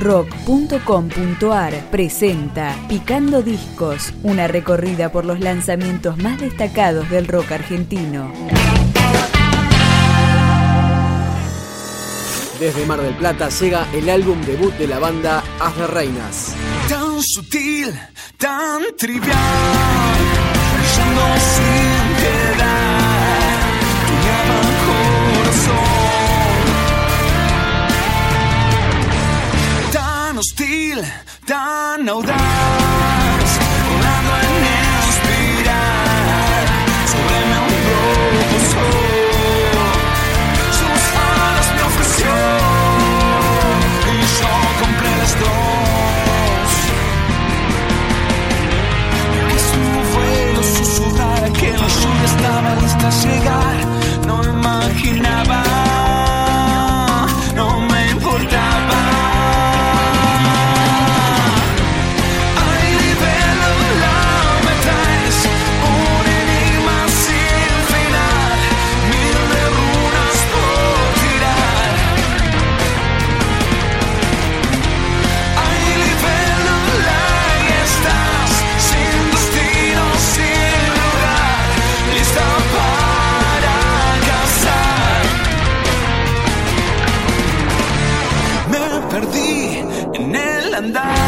rock.com.ar presenta Picando Discos, una recorrida por los lanzamientos más destacados del rock argentino. Desde Mar del Plata llega el álbum debut de la banda Haz de Reinas. Tan sutil, tan trivial, and I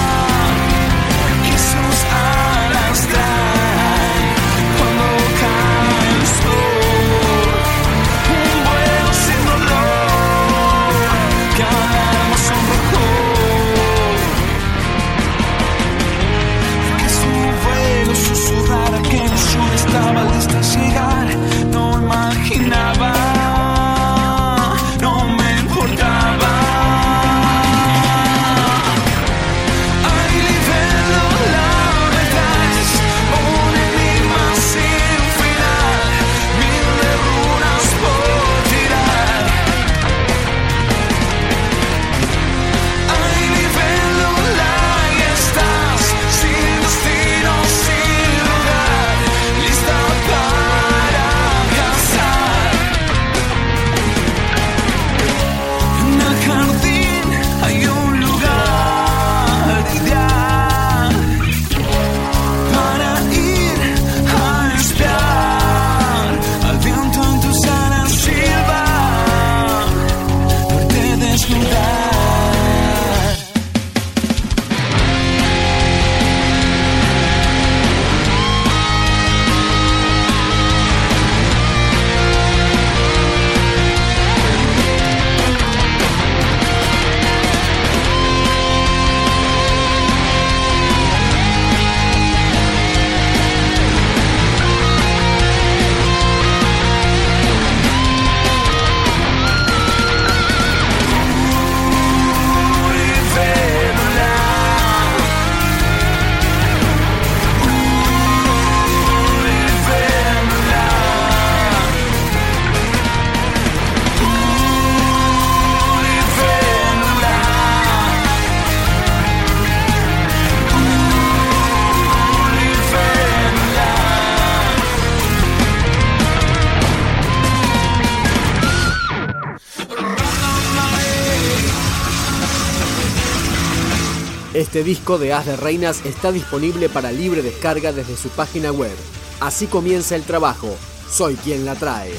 Este disco de As de Reinas está disponible para libre descarga desde su página web. Así comienza el trabajo. Soy quien la trae.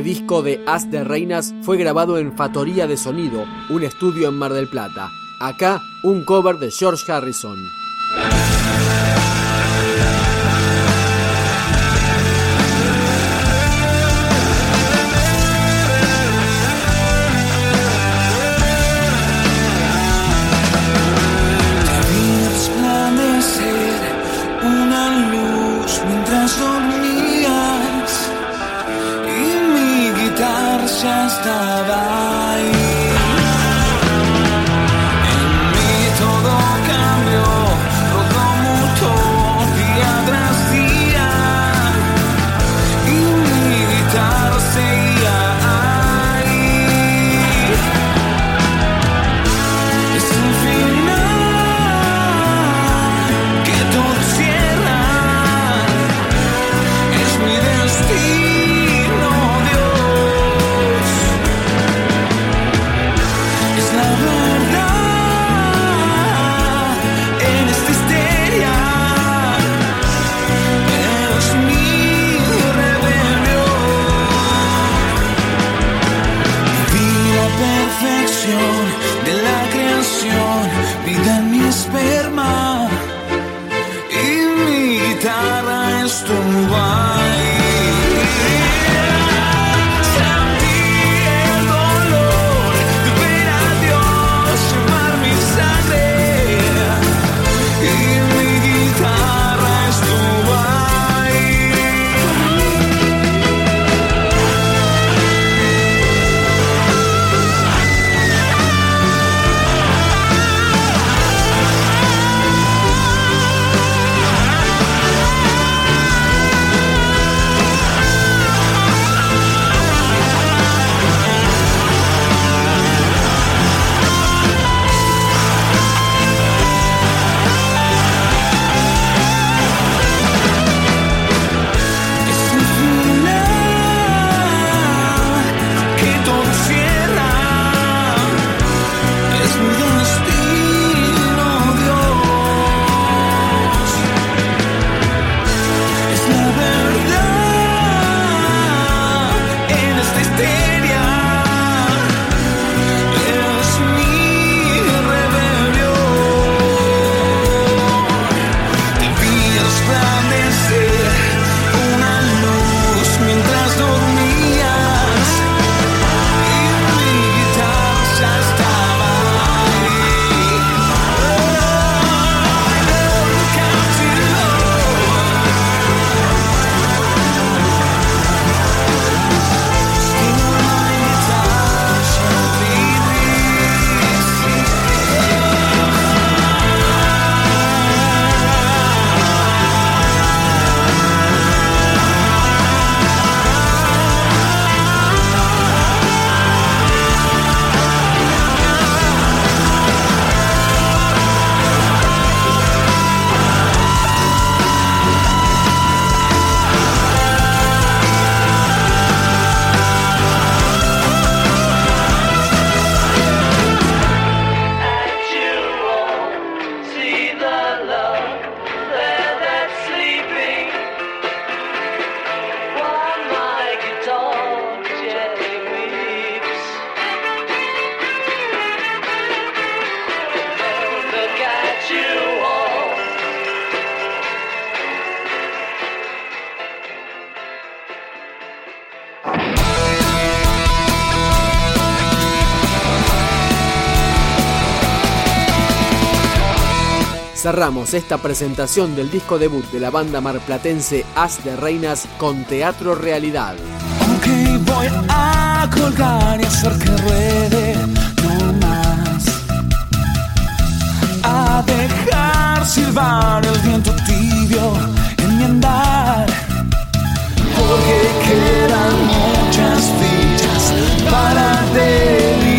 Este disco de As de Reinas fue grabado en Fatoría de Sonido, un estudio en Mar del Plata. Acá, un cover de George Harrison. estaba. Cerramos esta presentación del disco debut de la banda marplatense As de Reinas con Teatro Realidad. Ok, voy a colgar y hacer que ruede no más. A dejar silbar el viento tibio en mi andar. Porque quedan muchas fichas para delirar.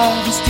all this